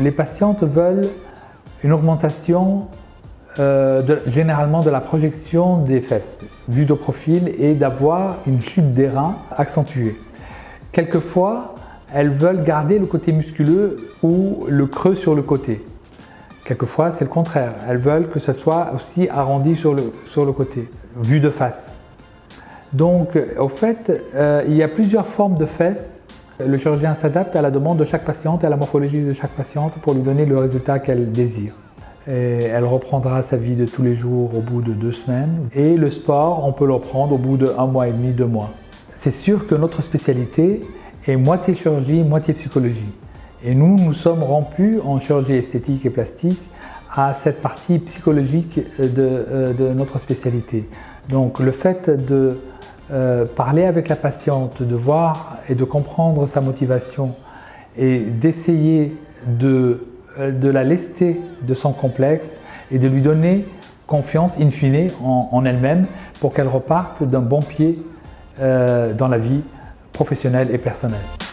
Les patientes veulent une augmentation euh, généralement de la projection des fesses, vue de profil, et d'avoir une chute des reins accentuée. Quelquefois, elles veulent garder le côté musculeux ou le creux sur le côté. Quelquefois, c'est le contraire. Elles veulent que ce soit aussi arrondi sur le, sur le côté, vue de face. Donc, au fait, euh, il y a plusieurs formes de fesses. Le chirurgien s'adapte à la demande de chaque patiente et à la morphologie de chaque patiente pour lui donner le résultat qu'elle désire elle reprendra sa vie de tous les jours au bout de deux semaines. Et le sport, on peut le reprendre au bout de un mois et demi, deux mois. C'est sûr que notre spécialité est moitié chirurgie, moitié psychologie. Et nous, nous sommes rompus en chirurgie esthétique et plastique à cette partie psychologique de, euh, notre spécialité. Donc le fait de euh, parler avec la patiente, de voir et de comprendre sa motivation et d'essayer de euh, la lester de son complexe et de lui donner confiance in fine en, elle-même pour qu'elle reparte d'un bon pied euh, dans la vie professionnelle et personnelle.